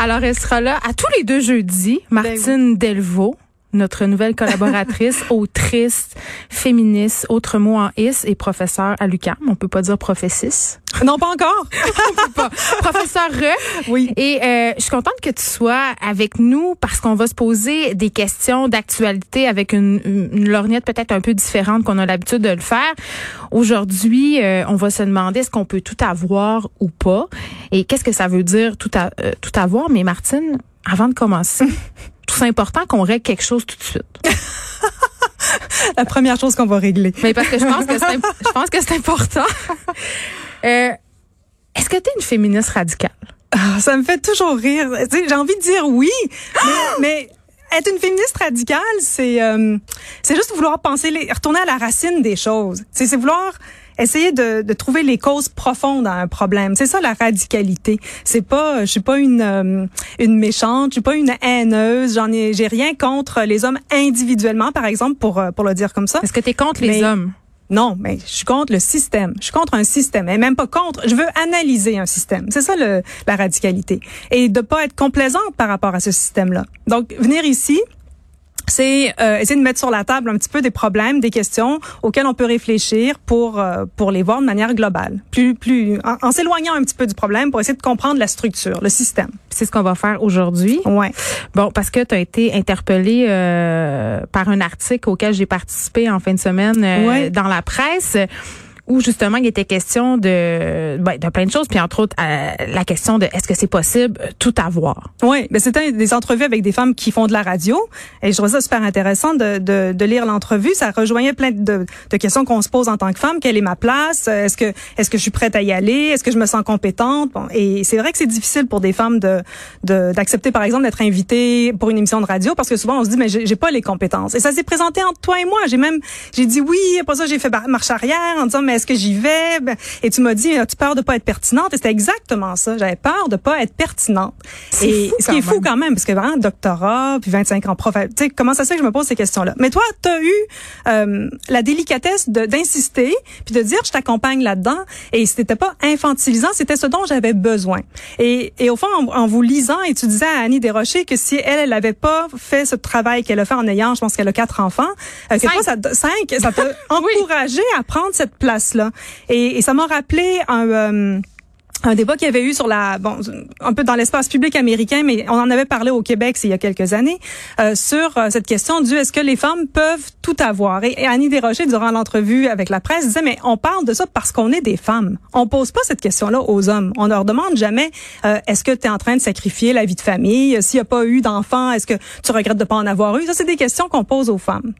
Alors, elle sera là à tous les deux jeudis, Martine Delvaux notre nouvelle collaboratrice, autrice, féministe, autre mot en is et professeur à l'UQAM. On peut pas dire professis. Non, pas encore. Professeur Oui. Et euh, je suis contente que tu sois avec nous parce qu'on va se poser des questions d'actualité avec une, une lorgnette peut-être un peu différente qu'on a l'habitude de le faire. Aujourd'hui, euh, on va se demander est-ce qu'on peut tout avoir ou pas et qu'est-ce que ça veut dire tout, à, euh, tout avoir? Mais Martine, avant de commencer, c'est important qu'on règle quelque chose tout de suite. La première chose qu'on va régler. Mais parce que je pense que c'est, je pense que c'est important. Euh, est-ce que tu es une féministe radicale? Ah, ça me fait toujours rire. J'ai envie de dire oui, mais, être une féministe radicale, c'est euh, c'est juste vouloir penser, les, retourner à la racine des choses. C'est vouloir essayer de, de, trouver les causes profondes à un problème. C'est ça la radicalité. C'est pas, je suis pas une euh, une méchante, je suis pas une haineuse. J'en ai, j'ai rien contre les hommes individuellement, par exemple, pour euh, pour le dire comme ça. Est-ce que tu es contre les hommes? Non, mais je suis contre le système. Je suis contre un système. Et même pas contre. Je veux analyser un système. C'est ça le, la radicalité. Et de pas être complaisante par rapport à ce système-là. Donc, venir ici, c'est euh, essayer de mettre sur la table un petit peu des problèmes, des questions auxquelles on peut réfléchir pour euh, pour les voir de manière globale, plus plus en, s'éloignant un petit peu du problème pour essayer de comprendre la structure, le système. C'est ce qu'on va faire aujourd'hui. Ouais. Bon, parce que tu as été interpellé euh, par un article auquel j'ai participé en fin de semaine euh, dans la presse où justement il était question de, ben, de plein de choses, puis entre autres euh, la question de est-ce que c'est possible euh, tout avoir? Oui, mais c'était des entrevues avec des femmes qui font de la radio, et je trouvais ça super intéressant de, de, de lire l'entrevue. Ça rejoignait plein de, de questions qu'on se pose en tant que femme. Quelle est ma place? Est-ce que est-ce que je suis prête à y aller? Est-ce que je me sens compétente? Bon, Et c'est vrai que c'est difficile pour des femmes de d'accepter par exemple d'être invitées pour une émission de radio parce que souvent on se dit mais j'ai pas les compétences. Et ça s'est présenté entre toi et moi. J'ai même j'ai dit oui. Après ça j'ai fait marche arrière en disant mais est-ce que j'y vais? Ben, et tu m'as dit, as-tu peur de pas être pertinente? Et c'était exactement ça. J'avais peur de pas être pertinente. Et ce qui est fou quand même, parce que vraiment, doctorat, puis 25 ans prof, tu sais, comment ça se fait que je me pose ces questions-là? Mais toi, tu as eu euh, la délicatesse d'insister, puis de dire, je t'accompagne là-dedans. Et c'était pas infantilisant, c'était ce dont j'avais besoin. Et, et au fond, en, vous lisant, et tu disais à Annie Desrochers que si elle, elle avait pas fait ce travail qu'elle a fait en ayant, je pense qu'elle a quatre enfants, euh, cinq. ça, cinq, ça t'a encouragé à prendre cette place-là. Et, ça m'a rappelé un... Euh, un débat qu'il y avait eu sur la bon un peu dans l'espace public américain mais on en avait parlé au Québec il y a quelques années euh, sur euh, cette question du est-ce que les femmes peuvent tout avoir? Et, Annie Desrochers durant l'entrevue avec la presse disait mais on parle de ça parce qu'on est des femmes. On pose pas cette question-là aux hommes. On leur demande jamais est-ce que tu es en train de sacrifier la vie de famille? S'il y a pas eu d'enfants est-ce que tu regrettes de pas en avoir eu? Ça c'est des questions qu'on pose aux femmes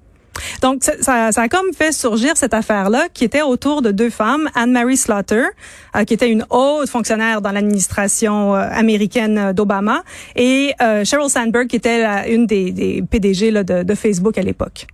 donc, ça, ça, a comme fait surgir cette affaire-là qui était autour de deux femmes, Anne-Marie Slaughter, euh, qui était une haute fonctionnaire dans l'administration euh, américaine d'Obama, et euh, Sheryl Sandberg, qui était une des, PDG là, de, Facebook à l'époque.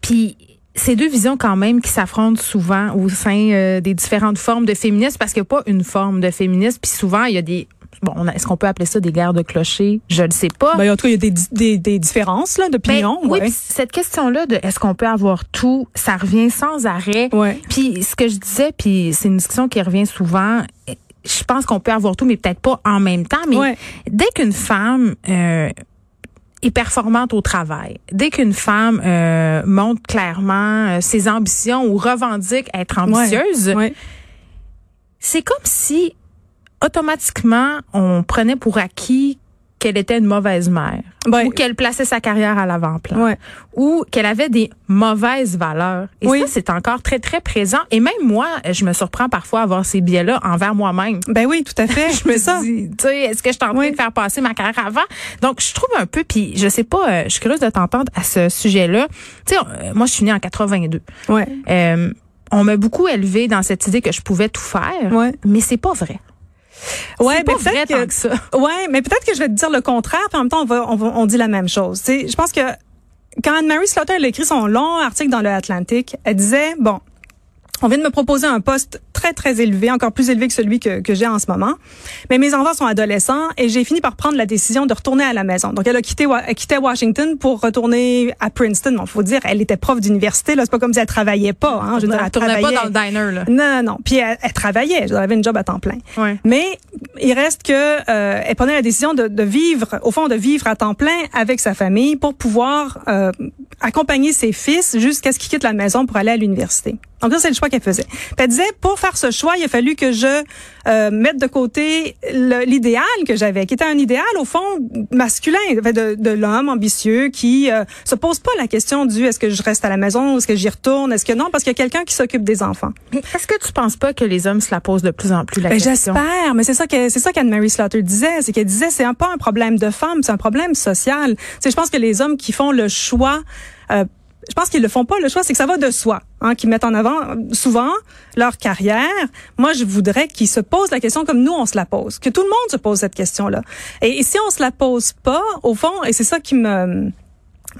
Puis ces deux visions quand même qui s'affrontent souvent au sein des différentes formes de féminisme parce qu'il n'y a pas une forme de féminisme puis souvent il y a des bon, est-ce qu'on peut appeler ça des guerres de clochers? Je ne sais pas. Ben, en tout cas, il y a des, des, des différences là, d'opinion. Ben, oui, cette question-là de est-ce qu'on peut avoir tout, ça revient sans arrêt. Ouais. Puis ce que je disais, puis c'est une discussion qui revient souvent, je pense qu'on peut avoir tout, mais peut-être pas en même temps. Mais dès qu'une femme... Euh, est performante au travail. Dès qu'une femme euh, montre clairement euh, ses ambitions ou revendique être ambitieuse, c'est comme si automatiquement, on prenait pour acquis qu'elle était une mauvaise mère ou qu'elle plaçait sa carrière à l'avant-plan ou qu'elle avait des mauvaises valeurs. Et ça, c'est encore très, très présent. Et même moi, je me surprends parfois à avoir ces biais-là envers moi-même. Ben oui, tout à fait. je me ça. dis, tu sais, est-ce que je suis en train de faire passer ma carrière avant? Donc, je trouve un peu, puis je sais pas, euh, je suis curieuse de t'entendre à ce sujet-là. Tu sais, euh, moi, je suis née en 82. Ouais. Euh, on m'a beaucoup élevée dans cette idée que je pouvais tout faire, ouais. mais c'est pas vrai. Ouais, mais peut-être que, ça. Ouais, mais peut-être que je vais te dire le contraire, puis en même temps on va, on, dit la même chose. sais, je pense que quand Anne-Marie Slaughter a écrit son long article dans le Atlantic, elle disait bon, On vient de me proposer un poste très, très élevé, encore plus élevé que celui que, que j'ai en ce moment. Mais mes enfants sont adolescents et j'ai fini par prendre la décision de retourner à la maison. Donc, elle a quitté, elle quitté Washington pour retourner à Princeton. Bon, faut dire, elle était prof d'université. Là, c'est pas comme si elle travaillait pas. Hein. Je veux dire, elle, tournait pas dans le diner. Là. Non, non, non. Puis elle, travaillait. Elle avait une job à temps plein. Ouais. Mais il reste que euh, elle prenait la décision de, de, vivre, au fond, de vivre à temps plein avec sa famille pour pouvoir euh, accompagner ses fils jusqu'à ce qu'ils quittent la maison pour aller à l'université. Donc ça, c'est le choix qu'elle faisait. Puis elle disait, pour faire ce choix, il a fallu que je euh, mette de côté l'idéal que j'avais, qui était un idéal, au fond, masculin, de, de l'homme ambitieux qui euh, se pose pas la question du est-ce que je reste à la maison, est-ce que j'y retourne, est-ce que non, parce qu'il y a quelqu'un qui s'occupe des enfants. Est-ce que tu penses pas que les hommes se la posent de plus en plus la ben, question? J'espère, mais c'est ça que c'est ça qu'Anne-Marie Slaughter disait, c'est qu'elle disait c'est pas un problème de femme, c'est un problème social. C'est je pense que les hommes qui font le choix euh, je pense qu'ils le font pas. Le choix, c'est que ça va de soi, hein, qu'ils mettent en avant souvent leur carrière. Moi, je voudrais qu'ils se posent la question comme nous on se la pose, que tout le monde se pose cette question-là. Et, si on se la pose pas, au fond, et c'est ça qui me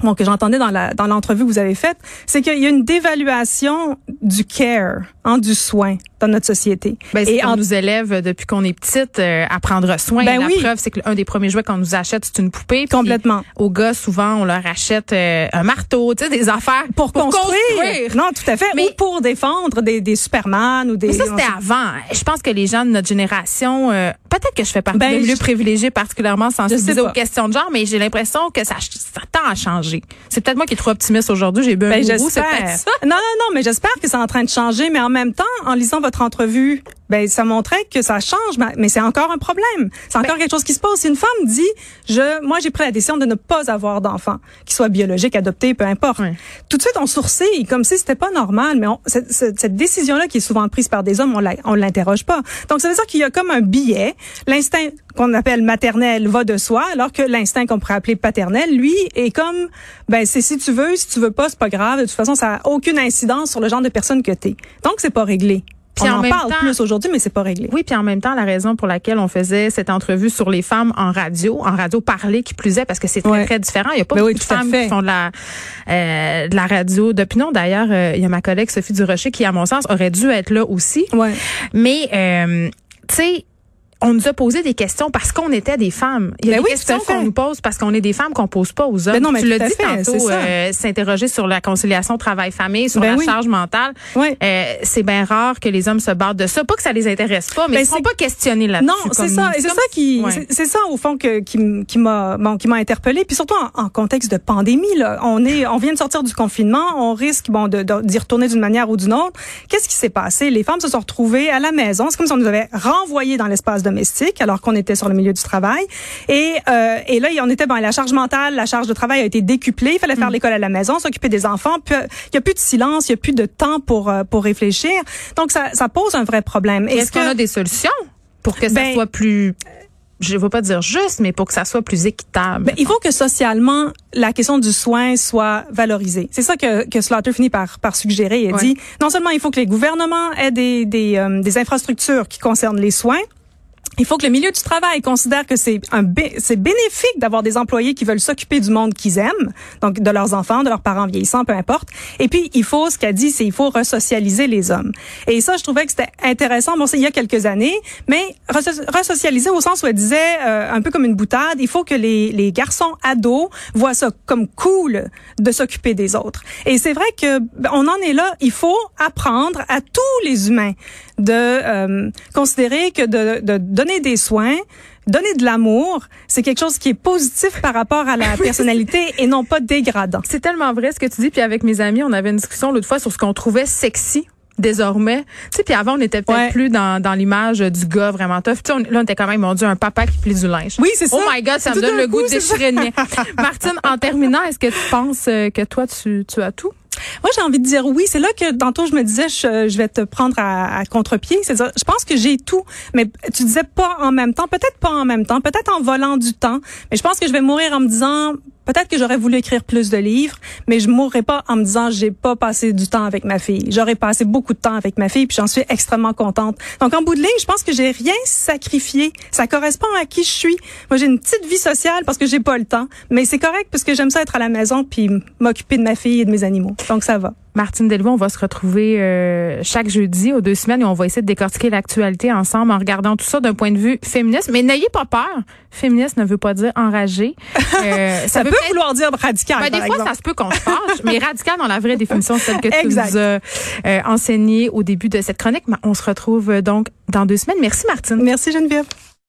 bon, que j'entendais dans la dans l'entrevue que vous avez faite, c'est qu'il y a une dévaluation du care, hein, du soin dans notre société. Ben, et on nous élève depuis qu'on est petite euh, à prendre soin. Ben la oui. preuve, c'est que un des premiers jouets qu'on nous achète, c'est une poupée. Complètement. Aux gars, souvent, on leur achète euh, un marteau, tu sais, des affaires pour, pour construire. construire. Non, tout à fait. Mais, ou pour défendre des, des Superman ou des. Mais ça, c'était avant. Je pense que les gens de notre génération, euh, peut-être que je fais partie Ben, des milieux je- privilégiés particulièrement sensibilisés aux questions de genre, mais j'ai l'impression que ça, ça tend à changer. C'est peut-être moi qui est trop optimiste aujourd'hui. J'ai bu un Ben, gourou, c'est ça. Non, non, non, mais j'espère que c'est en train de changer. Mais en même temps, en lisant votre entrevue, ben ça montrait que ça change, mais- c'est encore un problème. C'est encore quelque chose qui se pose. Si une femme dit, je, moi, j'ai pris la décision de ne pas avoir d'enfant, qu'il soit biologique, adopté, peu importe. Tout de suite, on sourcille comme si c'était pas normal. Mais on, cette, cette- cette décision-là qui est souvent prise par des hommes, on la, on l'interroge pas. Donc ça veut dire qu'il y a comme un billet. L'instinct qu'on appelle maternel va de soi, alors que l'instinct qu'on pourrait appeler paternel, lui, est comme, ben c'est si tu veux, si tu veux pas, c'est pas grave. De toute façon, ça a aucune incidence sur le genre de personne que t'es. Donc c'est pas réglé. Puis on en en, même parle temps- plus aujourd'hui, mais c'est pas réglé. Oui, puis en même temps, la raison pour laquelle on faisait cette entrevue sur les femmes en radio, en radio parlée qui plus est, parce que c'est très, Ouais. très différent. Il y a pas Ben beaucoup oui, de femmes fait. qui font de la, euh, de la radio d'opinion. D'ailleurs, euh, il y a ma collègue Sophie Durocher qui, à mon sens, aurait dû être là aussi. Ouais. Mais, euh, tu sais, on nous a posé des questions parce qu'on était des femmes. Il y a Ben des oui, questions qu'on nous pose parce qu'on est des femmes qu'on pose pas aux hommes. Ben non, mais tu l'as dit fait, tantôt, euh, s'interroger sur la conciliation travail-famille, sur Ben la oui. charge mentale. Ouais. Euh, c'est bien rare que les hommes se battent de ça. Pas que ça les intéresse pas, mais Ben, ils ne sont pas questionnés là-dessus. Non, c'est ça. Et c'est ça qui, Ouais. c'est- ça au fond que, qui, m'a, bon, qui m'a interpellée. Puis surtout en, en contexte de pandémie, là, on est, on vient de sortir du confinement, on risque, bon, de, de- d'y retourner d'une manière ou d'une autre. Qu'est-ce qui s'est passé? Les femmes se sont retrouvées à la maison. C'est comme si on nous avait renvoyés dans l'espace domestique alors qu'on était sur le milieu du travail. Et, euh, et là, on était, bon, la charge mentale, la charge de travail a été décuplée. Il fallait faire l'école à la maison, s'occuper des enfants. Puis, il y a plus de silence, il y a plus de temps pour euh, pour réfléchir. Donc ça, ça pose un vrai problème. Est-ce qu'on a des solutions pour que ça Ben- soit plus, je ne veux pas dire juste, mais pour que ça soit plus équitable? Ben, il faut que socialement, la question du soin soit valorisée. C'est ça que, que Slaughter finit par, par suggérer. Il Ouais. dit, non seulement il faut que les gouvernements aient des, des, euh, des infrastructures qui concernent les soins, il faut que le milieu du travail considère que c'est un c'est bénéfique d'avoir des employés qui veulent s'occuper du monde qu'ils aiment, donc de leurs enfants, de leurs parents vieillissants, peu importe. Et puis il faut ce qu'a dit, c'est il faut resocialiser les hommes. Et ça, je trouvais que c'était intéressant. Bon, c'est il y a quelques années, mais reso- resocialiser au sens où elle disait euh, un peu comme une boutade, il faut que les les garçons ados voient ça comme cool de s'occuper des autres. Et c'est vrai que ben, on en est là. Il faut apprendre à tous les humains de euh, considérer que de, de donner des soins, donner de l'amour, c'est quelque chose qui est positif par rapport à la personnalité et non pas dégradant. C'est tellement vrai ce que tu dis. Puis avec mes amis, on avait une discussion l'autre fois sur ce qu'on trouvait sexy désormais. Tu sais, puis avant, on était peut-être Ouais. plus dans, dans l'image du gars vraiment tough. Tu sais, on- là, on était quand même, mon Dieu, un papa qui plie du linge. Oui, c'est ça. Oh my God, ça me donne le goût de déchirer. Martine, en terminant, est-ce que tu penses euh, que toi, tu, tu as tout? Moi, j'ai envie de dire oui. C'est là que tantôt je me disais, je, je vais te prendre à, à contre-pied. C'est ça. Je pense que j'ai tout, mais tu disais pas en même temps. Peut-être pas en même temps. Peut-être en volant du temps. Mais je pense que je vais mourir en me disant. Peut-être que j'aurais voulu écrire plus de livres, mais je mourrai pas en me disant j'ai pas passé du temps avec ma fille. J'aurais passé beaucoup de temps avec ma fille, puis j'en suis extrêmement contente. Donc en bout de ligne, je pense que j'ai rien sacrifié. Ça correspond à qui je suis. Moi, j'ai une petite vie sociale parce que j'ai pas le temps, mais c'est correct parce que j'aime ça être à la maison puis m'occuper de ma fille et de mes animaux. Donc ça va. Martine Delvaux, on va se retrouver euh, chaque jeudi aux deux semaines et on va essayer de décortiquer l'actualité ensemble en regardant tout ça d'un point de vue féministe. Mais n'ayez pas peur. Féministe ne veut pas dire enragé. Euh, ça, peut, vouloir dire radical. Ben, des fois, ça se peut qu'on se fâche, mais radical dans la vraie définition, celle que tu nous as euh, enseignée au début de cette chronique. On se retrouve donc dans deux semaines. Merci, Martine. Merci, Geneviève.